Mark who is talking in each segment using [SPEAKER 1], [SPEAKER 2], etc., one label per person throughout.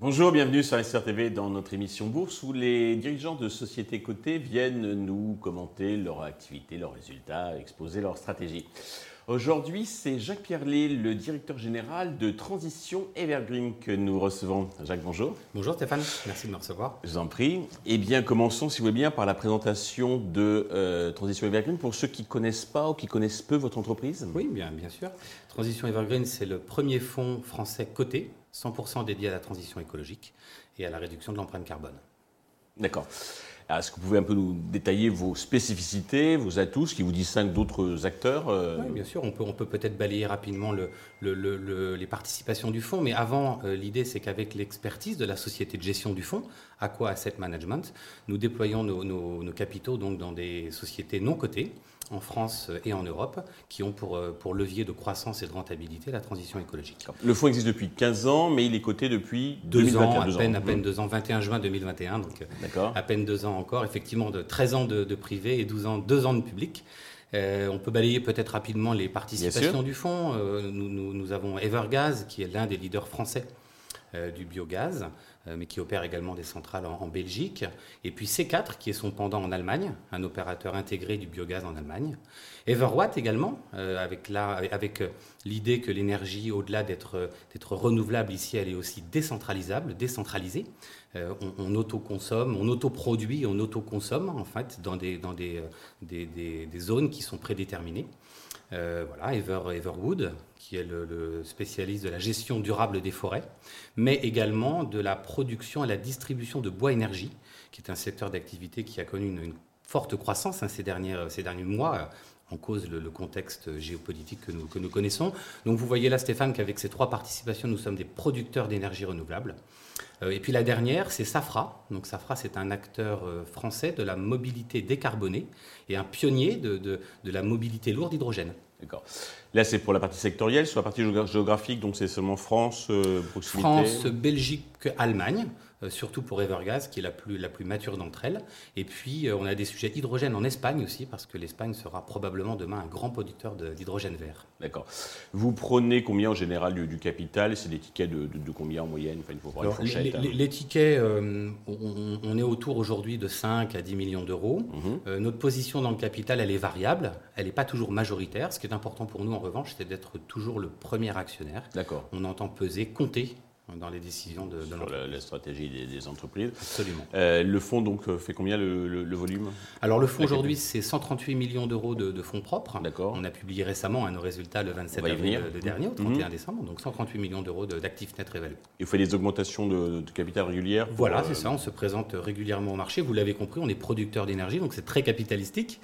[SPEAKER 1] Bonjour, bienvenue sur SRTV dans notre émission Bourse où les dirigeants de sociétés cotées viennent nous commenter leur activité, leurs résultats, exposer leur stratégie. Aujourd'hui, c'est Jacques Pierlet, le directeur général de Transition Evergreen que nous recevons. Jacques, bonjour.
[SPEAKER 2] Bonjour Stéphane, merci de me recevoir.
[SPEAKER 1] Je vous en prie. Eh bien, commençons, si vous voulez bien, par la présentation de euh, Transition Evergreen pour ceux qui ne connaissent pas ou qui connaissent peu votre entreprise.
[SPEAKER 2] Oui, bien, bien sûr. Transition Evergreen, c'est le premier fonds français coté, 100% dédié à la transition écologique et à la réduction de l'empreinte carbone.
[SPEAKER 1] D'accord. Est-ce que vous pouvez un peu nous détailler vos spécificités, vos atouts, ce qui vous distingue d'autres acteurs
[SPEAKER 2] euh? Oui, bien sûr. On peut on peut peut-être balayer rapidement le, le, les participations du fonds, mais avant, euh, l'idée c'est qu'avec l'expertise de la société de gestion du fonds, Aqua Asset Management, nous déployons nos, nos capitaux donc dans des sociétés non cotées en France et en Europe, qui ont pour, euh, pour levier de croissance et de rentabilité la transition écologique.
[SPEAKER 1] Le fonds existe depuis 15 ans, mais il est coté depuis
[SPEAKER 2] deux 2021, ans, à peine, à peine deux ans, 21 juin 2021, donc euh, à peine deux ans encore, effectivement de 13 ans de, privé et 12 ans, 2 ans de public. Euh, on peut balayer peut-être rapidement les participations du fonds. nous, nous, avons Evergaz, qui est l'un des leaders français du biogaz. Euh, mais qui opère également des centrales en, Belgique. Et puis C4, qui est son pendant en Allemagne, un opérateur intégré du biogaz en Allemagne. Everwatt également, euh, avec, avec euh, l'idée que l'énergie, au-delà d'être renouvelable ici, elle est aussi décentralisable, décentralisée. on, autoconsomme, on autoproduit, on autoconsomme en fait dans des, dans des, des, des zones qui sont prédéterminées. Euh, voilà, Ever, Everwood, qui est le, spécialiste de la gestion durable des forêts, mais également de la production et la distribution de bois énergie, qui est un secteur d'activité qui a connu une, forte croissance hein, ces, derniers, ces derniers mois en cause le, contexte géopolitique que nous, que nous, connaissons. Donc vous voyez là, Stéphane, qu'avec ces trois participations, nous sommes des producteurs d'énergie renouvelable. Euh, et puis la dernière, c'est Safra. Donc Safra, c'est un acteur euh, français de la mobilité décarbonée et un pionnier de, de, de la mobilité lourde hydrogène.
[SPEAKER 1] D'accord. Là, c'est pour la partie sectorielle. Sur la partie géographique, donc c'est seulement France, euh,
[SPEAKER 2] proximité France, Belgique, Allemagne. Euh, surtout pour Evergas, qui est la plus, la plus mature d'entre elles. Et puis, euh, on a des sujets hydrogène en Espagne aussi, parce que l'Espagne sera probablement demain un grand producteur d'hydrogène vert.
[SPEAKER 1] D'accord. Vous prenez combien en général du, capital? C'est des tickets de, combien en moyenne? Enfin, il faut
[SPEAKER 2] voir les, hein. les, tickets, euh, on, est autour aujourd'hui de 5 à 10 millions d'euros. Mhm. notre position dans le capital, elle est variable, elle n'est pas toujours majoritaire. Ce qui est important pour nous, en revanche, c'est d'être toujours le premier actionnaire.
[SPEAKER 1] D'accord.
[SPEAKER 2] On entend peser, compter dans les décisions de,
[SPEAKER 1] de la, stratégie des, entreprises.
[SPEAKER 2] Absolument.
[SPEAKER 1] Euh, le fonds donc euh, fait combien le, volume
[SPEAKER 2] Alors le fonds aujourd'hui c'est 138 millions d'euros de, fonds propres.
[SPEAKER 1] D'accord.
[SPEAKER 2] On a publié récemment un nos résultats le 27 avril de dernier, au 31 mhm. décembre, donc 138 millions d'euros d'actifs nets réévalués.
[SPEAKER 1] Et vous faites des augmentations de, capital régulières
[SPEAKER 2] Voilà, c'est euh, ça. On se présente régulièrement au marché. Vous l'avez compris, on est producteur d'énergie, donc c'est très capitalistique.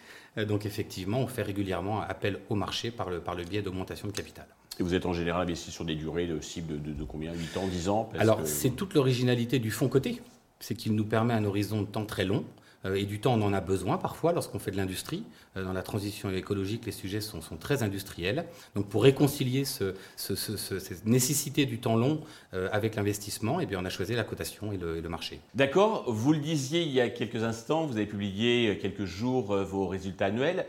[SPEAKER 2] Donc effectivement, on fait régulièrement appel au marché par le, par le biais d'augmentation de capital.
[SPEAKER 1] Et vous êtes en général investi sur des durées de cible de, combien? 8 ans, 10 ans?
[SPEAKER 2] Alors, c'est toute l'originalité du fonds coté. C'est qu'il nous permet un horizon de temps très long. Euh, et du temps, on en a besoin parfois lorsqu'on fait de l'industrie. Euh, dans la transition écologique, les sujets sont, très industriels. Donc, pour réconcilier cette nécessité du temps long euh, avec l'investissement, eh bien, on a choisi la cotation et le, et le marché.
[SPEAKER 1] D'accord. Vous le disiez il y a quelques instants, vous avez publié quelques jours vos résultats annuels.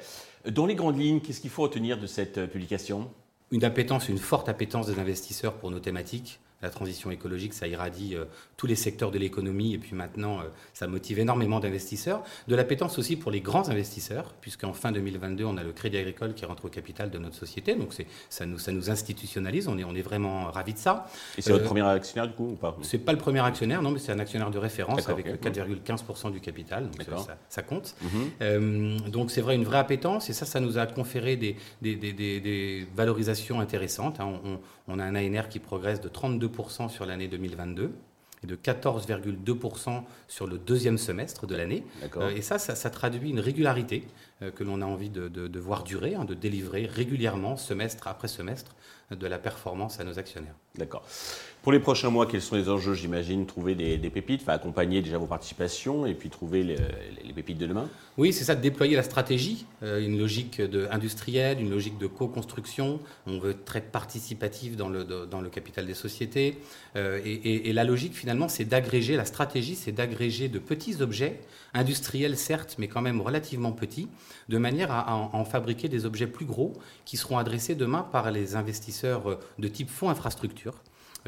[SPEAKER 1] Dans les grandes lignes, qu'est-ce qu'il faut retenir de cette publication?
[SPEAKER 2] Une appétence, une forte appétence des investisseurs pour nos thématiques. La transition écologique, ça irradie euh, tous les secteurs de l'économie et puis maintenant, euh, ça motive énormément d'investisseurs. De l'appétence aussi pour les grands investisseurs, puisqu'en fin 2022, on a le Crédit Agricole qui rentre au capital de notre société. Donc ça nous, ça nous institutionnalise, on est, on est vraiment ravis de ça.
[SPEAKER 1] Et c'est votre euh, premier actionnaire du coup ou pas?
[SPEAKER 2] C'est pas le premier actionnaire, non, mais c'est un actionnaire de référence avec 4,15% du capital. Donc ça, ça, compte. Mhm. donc c'est vrai, une vraie appétence et ça, ça nous a conféré des, des, des, des valorisations intéressantes. Hein. On, on a un ANR qui progresse de 32% sur l'année 2022 et de 14,2% sur le deuxième semestre de l'année. Euh, et ça, ça, traduit une régularité euh, que l'on a envie de, voir durer, hein, de délivrer régulièrement, semestre après semestre, de la performance à nos actionnaires.
[SPEAKER 1] D'accord. Pour les prochains mois, quels sont les enjeux J'imagine trouver des, pépites, enfin, accompagner déjà vos participations et puis trouver les, pépites de demain?
[SPEAKER 2] Oui, c'est ça, de déployer la stratégie, euh, une logique de, industrielle, une logique de co-construction. On veut être très participatif dans le, dans le capital des sociétés. Euh, et, la logique, finalement, c'est d'agréger, la stratégie, c'est d'agréger de petits objets, industriels certes, mais quand même relativement petits, de manière à, en, fabriquer des objets plus gros qui seront adressés demain par les investisseurs euh, de type fonds infrastructure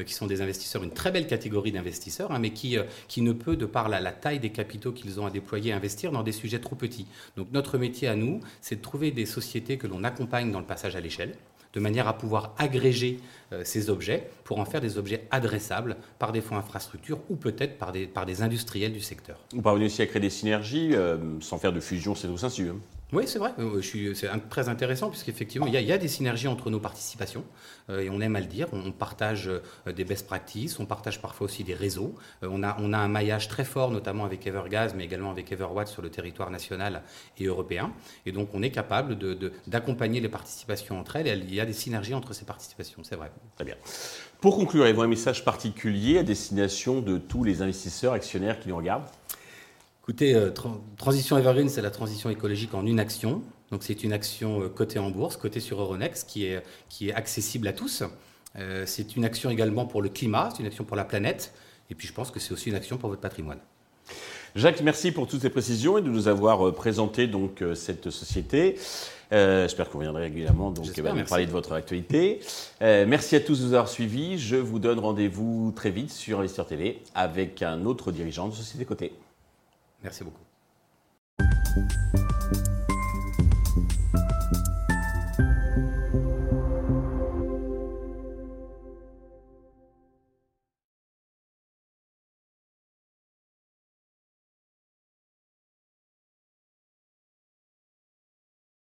[SPEAKER 2] euh, qui sont des investisseurs, une très belle catégorie d'investisseurs, hein, mais qui, euh, qui ne peut, de par la, taille des capitaux qu'ils ont à déployer, investir dans des sujets trop petits. Donc notre métier à nous, c'est de trouver des sociétés que l'on accompagne dans le passage à l'échelle, de manière à pouvoir agréger ces objets pour en faire des objets adressables par des fonds infrastructures ou peut-être par des, par des industriels du secteur.
[SPEAKER 1] Vous parvenez aussi à créer des synergies sans faire de fusion, c'est tout ça, hein
[SPEAKER 2] oui, c'est vrai. Euh, c'est très intéressant puisqu'effectivement, il, y a des synergies entre nos participations euh, et on aime à le dire. On, partage euh, des best practices, on partage parfois aussi des réseaux. on, a, on a un maillage très fort, notamment avec Evergas, mais également avec Everwatt sur le territoire national et européen. Et donc, on est capable d'accompagner les participations entre elles. Et il y a des synergies entre ces participations, c'est vrai.
[SPEAKER 1] Très bien. Pour conclure, avez-vous un message particulier à destination de tous les investisseurs actionnaires qui nous regardent?
[SPEAKER 2] Écoutez, euh, Transition Evergreen, c'est la transition écologique en une action. Donc c'est une action euh, cotée en bourse, cotée sur Euronext, qui est, qui est accessible à tous. Euh, c'est une action également pour le climat, c'est une action pour la planète. Et puis je pense que c'est aussi une action pour votre patrimoine.
[SPEAKER 1] Jacques, merci pour toutes ces précisions et de nous avoir présenté donc cette société. J'espère que vous reviendrez régulièrement donc nous parler de votre actualité. merci à tous de nous avoir suivis. Je vous donne rendez-vous très vite sur Investir TV avec un autre dirigeant de Société Côté.
[SPEAKER 2] Merci beaucoup.